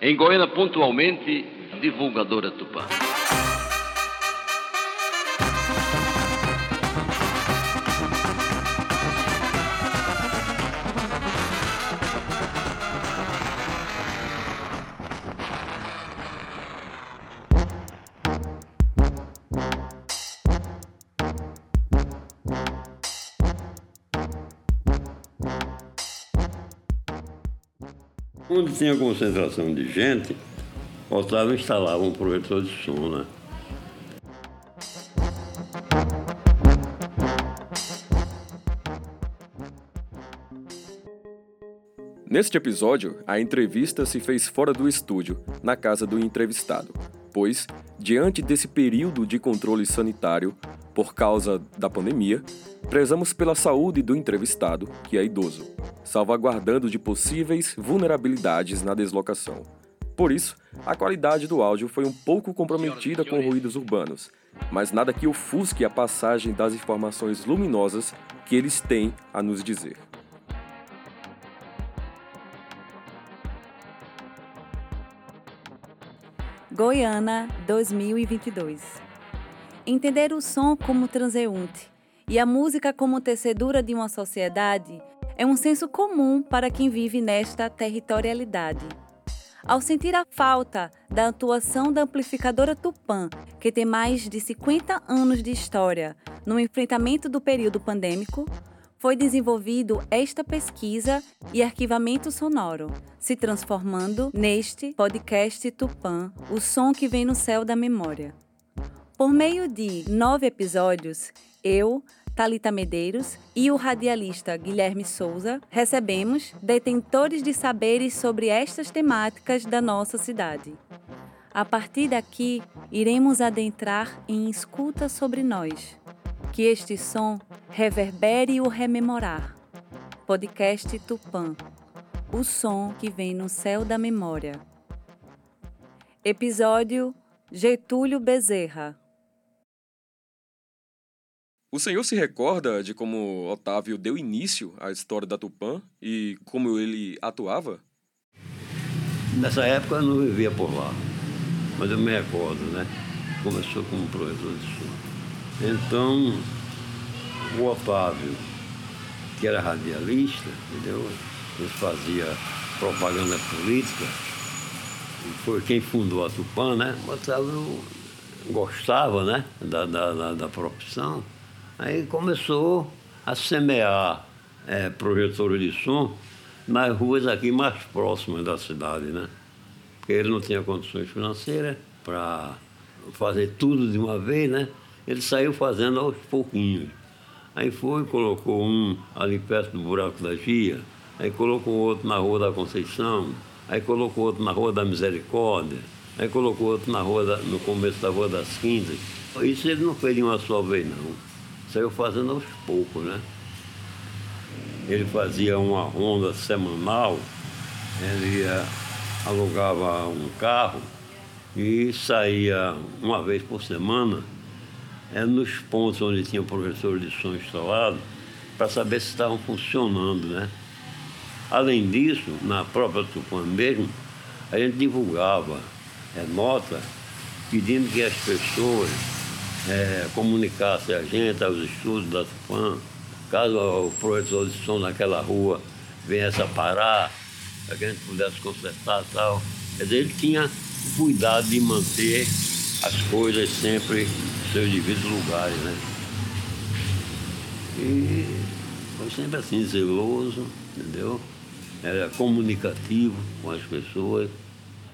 Em Goiânia, pontualmente, divulgadora Tupã. Tinha concentração de gente, Otávio instalava um projetor de som, né? Neste episódio, a entrevista se fez fora do estúdio, na casa do entrevistado, pois, diante desse período de controle sanitário, por causa da pandemia, prezamos pela saúde do entrevistado, que é idoso, salvaguardando de possíveis vulnerabilidades na deslocação. Por isso, a qualidade do áudio foi um pouco comprometida com ruídos urbanos, mas nada que ofusque a passagem das informações luminosas que eles têm a nos dizer. Goiânia 2022. Entender o som como transeunte e a música como tecedura de uma sociedade é um senso comum para quem vive nesta territorialidade. Ao sentir a falta da atuação da amplificadora Tupã, que tem mais de 50 anos de história no enfrentamento do período pandêmico, foi desenvolvido esta pesquisa e arquivamento sonoro, se transformando neste podcast Tupã, o som que vem no céu da memória. Por meio de nove episódios, eu, Talita Medeiros e o radialista Guilherme Souza recebemos detentores de saberes sobre estas temáticas da nossa cidade. A partir daqui, iremos adentrar em escuta sobre nós. Que este som reverbere o rememorar. Podcast Tupã. O som que vem no céu da memória. Episódio Getúlio Bezerra. O senhor se recorda de como Otávio deu início à história da Tupã e como ele atuava? Nessa época eu não vivia por lá, mas eu me recordo, né? Começou como professor de som. Então, o Otávio, que era radialista, entendeu? Ele fazia propaganda política, foi quem fundou a Tupã, né? O Otávio gostava, né? Da, da, da, da profissão Aí começou a semear é, projetores de som nas ruas aqui mais próximas da cidade, né? Porque ele não tinha condições financeiras para fazer tudo de uma vez, né? Ele saiu fazendo aos pouquinhos. Aí foi, colocou um ali perto do buraco da Gia, aí colocou outro na Rua da Conceição, aí colocou outro na Rua da Misericórdia, aí colocou outro na rua da, no começo da Rua das Quintas. Isso ele não fez de uma só vez, não saiu fazendo aos poucos, né? Ele fazia uma ronda semanal, ele ia, alugava um carro e saía uma vez por semana é, nos pontos onde tinha o professor de som instalado para saber se estavam funcionando, né? Além disso, na própria Tupã mesmo, a gente divulgava é, nota pedindo que as pessoas é, comunicasse a gente, aos estudos da Tupã, caso o professor de som naquela rua viesse a parar, a gente pudesse consertar e tal. Quer dizer, ele tinha cuidado de manter as coisas sempre em seus devidos lugares, né? E foi sempre assim, zeloso, entendeu? Era comunicativo com as pessoas,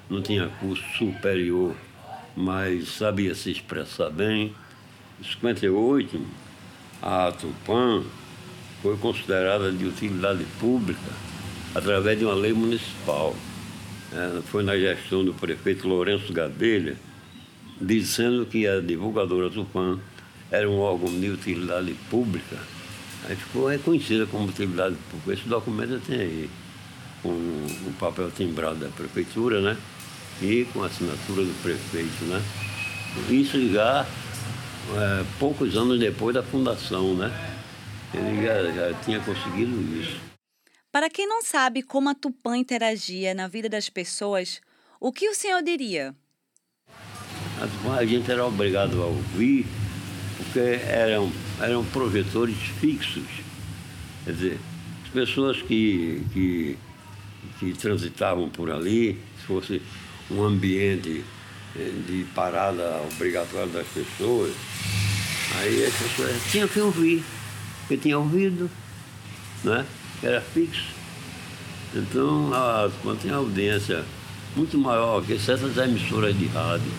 não tinha curso superior, mas sabia se expressar bem. Em 58, a Tupã foi considerada de utilidade pública através de uma lei municipal. É, foi na gestão do prefeito Lourenço Gadelha, dizendo que a divulgadora Tupã era um órgão de utilidade pública. Aí ficou reconhecida como utilidade pública. Esse documento tem aí, com o papel timbrado da prefeitura, né? E com a assinatura do prefeito, né? Isso já é, poucos anos depois da fundação, né? Ele já, já tinha conseguido isso. Para quem não sabe como a Tupã interagia na vida das pessoas, O que o senhor diria? A gente era obrigado a ouvir, porque eram, eram projetores fixos. Quer dizer, as pessoas que, que, que transitavam por ali, se fosse um ambiente de parada obrigatória das pessoas, aí as pessoas tinham que ouvir, porque tinha ouvido, né? era fixo. Então, a, tinha audiência muito maior que certas emissoras de rádio.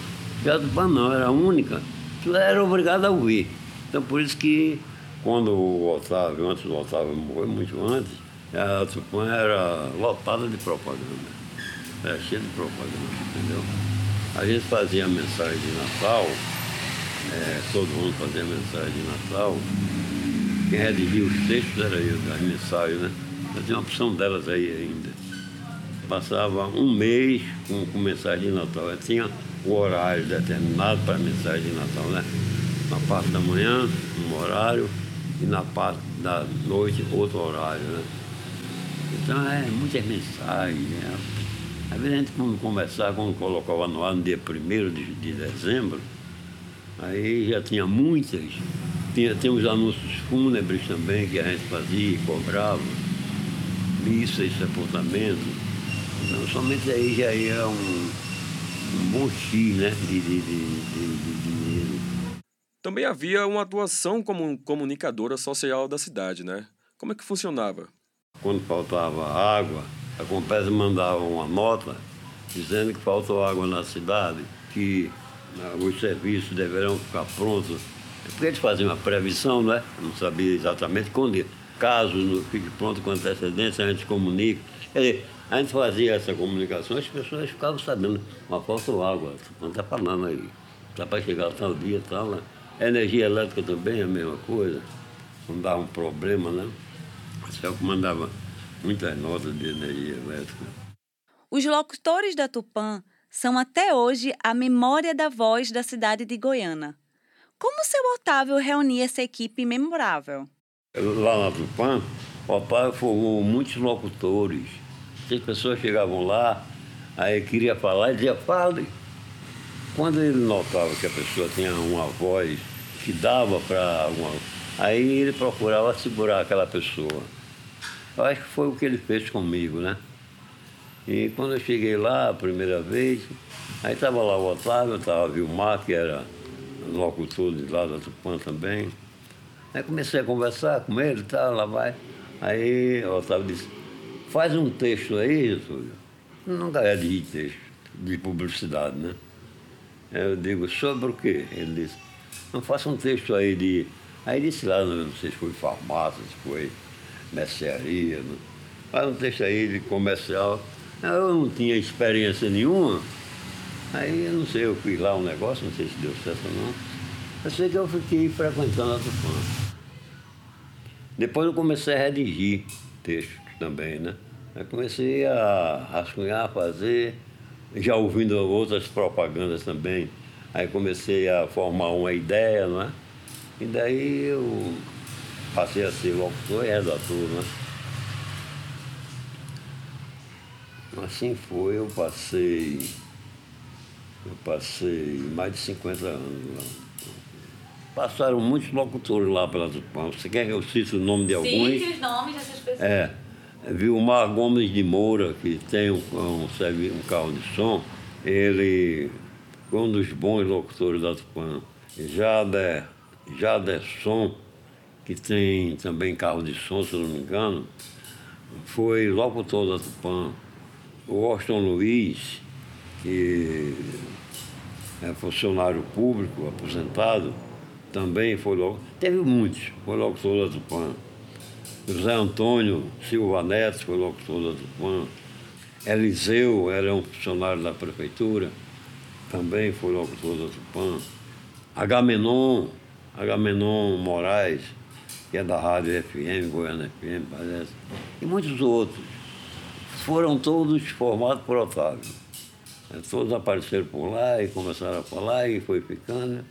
Jatupá não, era única. Era obrigado a ouvir. Então, por isso que quando o Otávio, antes do Otávio morrer, muito antes, a Tupã era lotada de propaganda. Era cheia de propaganda, entendeu? A gente fazia mensagem de Natal, é, todo mundo fazia mensagem de Natal. Quem redigia os textos era eu, as mensagens, né? Mas tinha uma opção delas aí ainda. Passava um mês com, com mensagem de Natal. Eu tinha o horário determinado para a mensagem de Natal, né? Na parte da manhã, um horário, e na parte da noite, outro horário, né? Então é muitas mensagens, né? Às vezes a gente quando conversar, quando colocava no ar no dia 1 de, de dezembro, aí já tinha muitas. Tinha, tinha os anúncios fúnebres também que a gente fazia e cobrava, missa e sepultamento. Então somente aí já ia um, um bom X né, de, de, de, de dinheiro. Também havia uma atuação como comunicadora social da cidade, né? Como é que funcionava? Quando faltava água, a Compesa mandava uma nota dizendo que faltou água na cidade, que né, os serviços deverão ficar prontos. Porque eles faziam uma previsão, né? Não sabia exatamente quando. Caso não fique pronto com antecedência, a gente comunica. Quer dizer, a gente fazia essa comunicação, as pessoas ficavam sabendo, mas faltou água, não está falando aí. Está para chegar tal dia tal. Né? Energia elétrica também é a mesma coisa. Não dava um problema, né? O céu mandava muitas notas de energia elétrica. Os locutores da Tupã são até hoje a memória da voz da cidade de Goiânia. Como seu Otávio reunia essa equipe memorável? Lá na Tupã, o Otávio formou muitos locutores as pessoas chegavam lá, aí queria falar e dizia, fale. Quando ele notava que a pessoa tinha uma voz que dava para alguma. Aí ele procurava segurar aquela pessoa. Eu acho que foi o que ele fez comigo, né? E quando eu cheguei lá a primeira vez, aí estava lá o Otávio, estava Vilmar, que era locutor de lá da Tupã também. Aí comecei a conversar com ele, tá, lá vai. Aí o Otávio disse, Faz um texto aí, Getúlio. Nunca é de texto, de publicidade, né? Eu digo, sobre o quê? Ele disse, não faça um texto aí de. Aí disse lá, não sei se foi farmácia, se foi mercearia, faz um texto aí de comercial. Eu não tinha experiência nenhuma. Aí eu não sei, eu fiz lá um negócio, não sei se deu certo ou não. Eu sei que eu fiquei frequentando a Tufã. Depois eu comecei a redigir texto também, né? Aí comecei a rascunhar, a fazer, já ouvindo outras propagandas também. Aí comecei a formar uma ideia, não é? E daí eu passei a ser locutor e redator, né? Assim foi, eu passei. Eu passei mais de 50 anos lá. Passaram muitos locutores lá pela Tupã. Você quer que eu cite o nome de alguns? Cite os nomes dessas pessoas. É. Vilmar Gomes de Moura, que tem um, um, um carro de som, ele foi um dos bons locutores da Tupã. Jader, Jaderson, que tem também carro de som, se não me engano, foi locutor da Tupã. O Austin Luiz, que é funcionário público, aposentado, também foi locutor. Teve muitos, foi locutor da Tupã. José Antônio Silva Neto foi locutor da Tupã. Eliseu era um funcionário da prefeitura, também foi locutor da Tupã. Agamenon, Agamenon Moraes, que é da Rádio FM, Goiânia FM, parece, e muitos outros. Foram todos formados por Otávio. É, todos apareceram por lá e começaram a falar e foi ficando.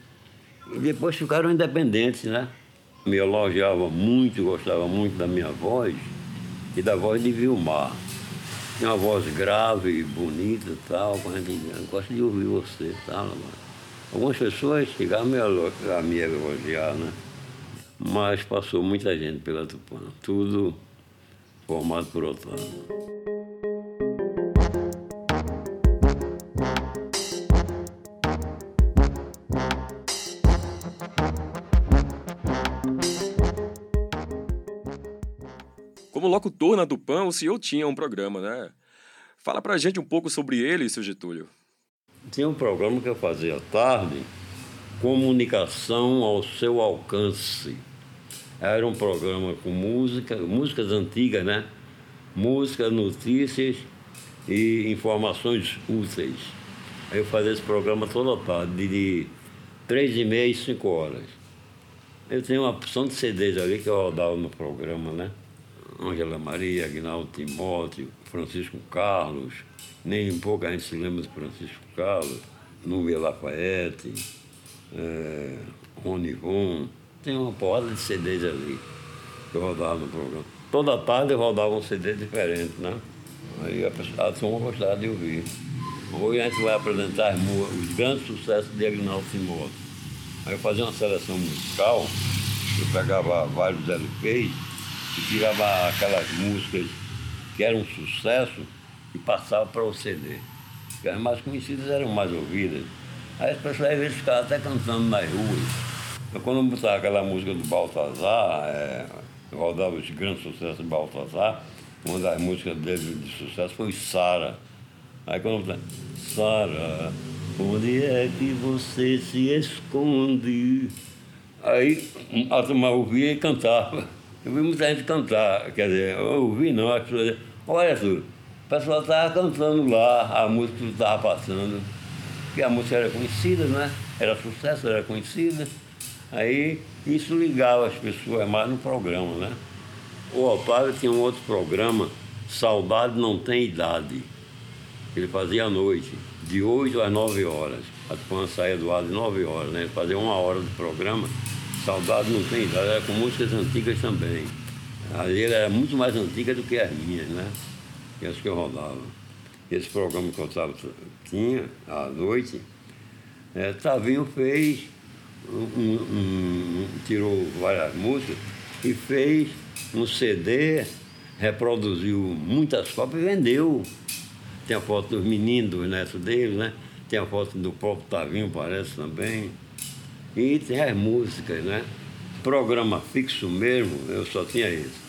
E depois ficaram independentes, né? Me elogiava muito, gostava muito da minha voz e da voz de Vilmar. Tem uma voz grave, bonita e tal, a gente gosta de ouvir você tal. Algumas pessoas chegaram a me elogiar, né? Mas passou muita gente pela Tupã, tudo formado por Otávio. Como locutor na Tupã, o senhor tinha um programa, né? Fala pra gente um pouco sobre ele, seu Getúlio. Tinha um programa que eu fazia à tarde, Comunicação ao seu alcance. Era um programa com música, músicas antigas, né? Música, notícias e informações úteis. Aí eu fazia esse programa toda tarde, de três e meia e cinco horas. Eu tenho uma opção de CDs ali que eu rodava no programa, né? Ângela Maria, Agnaldo Timóteo, Francisco Carlos, nem pouco a gente se lembra de Francisco Carlos, Núbia Lafayette, é, Rony Von. Tem uma porrada de CDs ali que eu rodava no programa. Toda tarde eu rodava um CD diferente, né? Aí a, pessoa, gostava de ouvir. Hoje a gente vai apresentar os grandes sucessos de Agnaldo Timóteo. Aí eu fazia uma seleção musical, eu pegava vários LPs e tirava aquelas músicas que eram um sucesso e passava para o CD. Porque as mais conhecidas eram mais ouvidas. Aí as pessoas às vezes ficavam até cantando nas ruas. Quando eu botava aquela música do Baltazar, é, rodava os grandes sucessos do Baltazar, uma das músicas dele de sucesso foi Sara. Aí quando eu botava, Sara, onde é que você se esconde? Aí a turma ouvia e cantava. Eu vi muita gente cantar, quer dizer, eu ouvi não, as pessoas olha tudo, o pessoal estava cantando lá, a música que estava passando, porque a música era conhecida, né? Era sucesso, era conhecida. Aí isso ligava as pessoas mais no programa, né? O Otávio tinha um outro programa, Saudade Não Tem Idade. Ele fazia à noite, de 8 às 9 horas. A Tupan saía do ar de 9 horas, né? Ele fazia uma hora de programa Saudade não tem idade, era com músicas antigas também. A dele era muito mais antiga do que as minhas, né? E as que eu rodava. Esse programa que eu tava, tinha à noite, é, Tavinho fez, um, um, tirou várias músicas e fez um CD, reproduziu muitas cópias e vendeu. Tem a foto dos meninos, dos netos dele, né? Tem a foto do próprio Tavinho, parece também. E tem as músicas, né? Programa fixo mesmo, eu só tinha isso.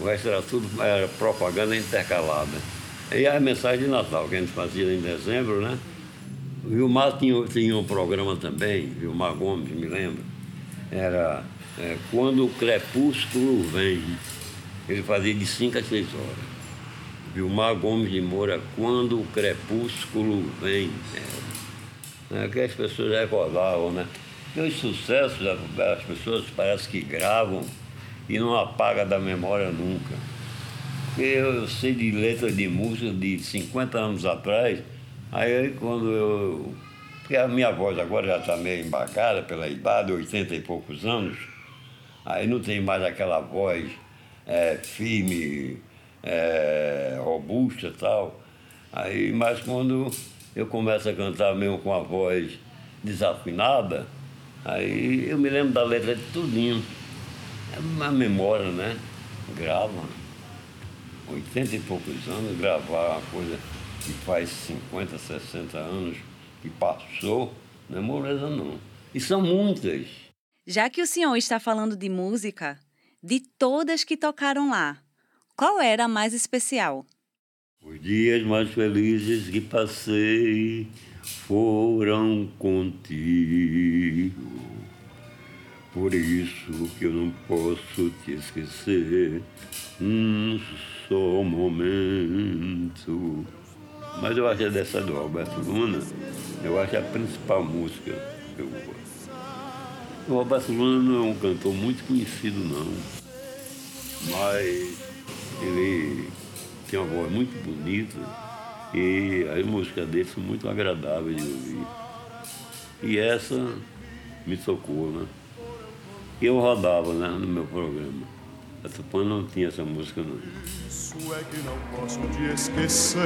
O resto era tudo era propaganda intercalada. E as mensagens de Natal que a gente fazia em dezembro, né? O Vilmar tinha, tinha um programa também, Vilmar Gomes, me lembro. Era é, Quando o Crepúsculo Vem. Ele fazia de 5 a 6 horas. Vilmar Gomes de Moura, Quando o Crepúsculo Vem. É, é, que as pessoas recordavam, né? Meus sucessos, as pessoas parece que gravam e não apaga da memória nunca. Eu, eu sei de letras de música de 50 anos atrás, aí quando eu. Porque a minha voz agora já está meio embacada pela idade, 80 e poucos anos, aí não tem mais aquela voz é, firme, é, robusta e tal. Aí, mas quando eu começo a cantar mesmo com a voz desafinada, Aí eu me lembro da letra de tudinho. É uma memória, né? Grava. 80 e poucos anos, gravar uma coisa que faz 50, 60 anos que passou, não é moleza não. E são muitas. Já que o senhor está falando de música, de todas que tocaram lá, qual era a mais especial? Os dias mais felizes que passei foram contigo. Por isso que eu não posso te esquecer um só momento. Mas eu acho dessa do Roberto Luna, eu acho a principal música que eu gosto. O Roberto Luna não é um cantor muito conhecido não, mas ele tem uma voz muito bonita e as músicas dele são muito agradáveis de ouvir. E essa me tocou, né? E eu rodava né, no meu programa. A Tupã não tinha essa música, não. Isso é que não posso te esquecer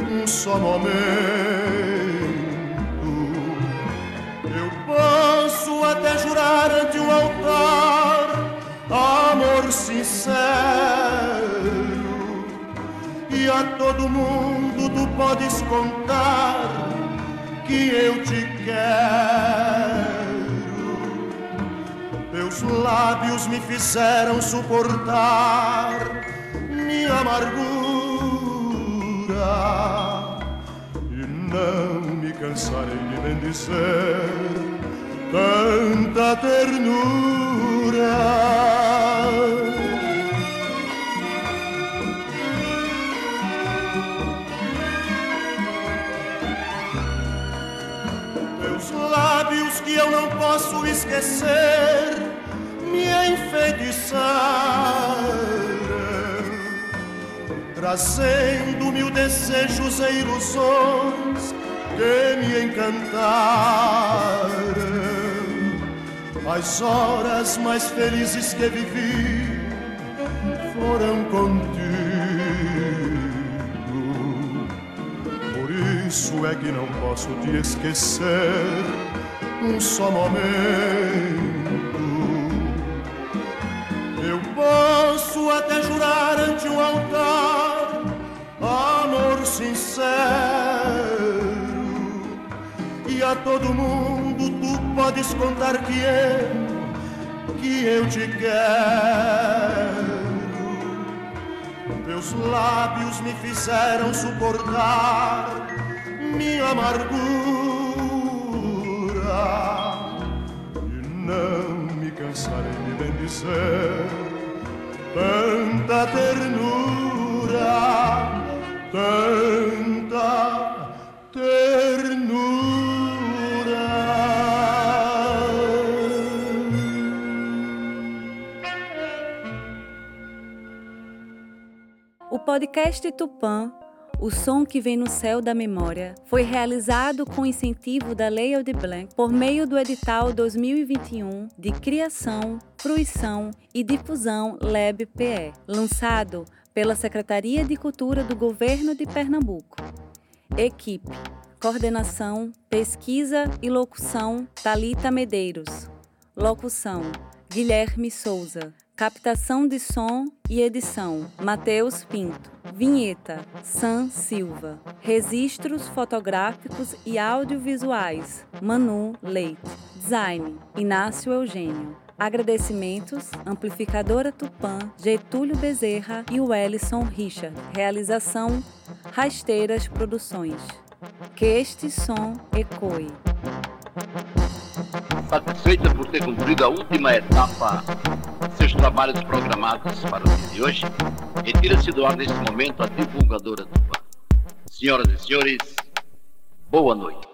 um só momento. Eu posso até jurar ante o altar amor sincero e a todo mundo tu podes contar que eu te quero. Teus lábios me fizeram suportar minha amargura e não me cansarei de bendizer tanta ternura. lábios que eu não posso esquecer me enfeitiçaram, trazendo mil desejos e ilusões que me encantaram. As horas mais felizes que vivi foram contigo. isso é que não posso te esquecer um só momento. Até jurar ante um altar amor sincero e a todo mundo tu podes contar que eu, que eu te quero. Teus lábios me fizeram suportar minha amargura e não me cansarei de bendizer tanta ternura, tanta ternura. O podcast Tupã o Som que Vem no Céu da Memória foi realizado com incentivo da Lei Aldir Blanc por meio do edital 2021 de Criação, Fruição e Difusão LEB-PE, lançado pela Secretaria de Cultura do Governo de Pernambuco. Equipe: Coordenação, Pesquisa e Locução Talita Medeiros. Locução: Guilherme Souza. Captação de som e edição: Matheus Pinto. Vinheta: Sam Silva. Registros fotográficos e audiovisuais: Manu Leite. Design: Inácio Eugênio. Agradecimentos: Amplificadora Tupã, Getúlio Bezerra e Wellison Richard. Realização: Rasteiras Produções. Que este som ecoe. Satisfeita por ter cumprido a última etapa seus trabalhos programados para o dia de hoje, retira-se do ar neste momento a divulgadora do PAN. Senhoras e senhores, boa noite.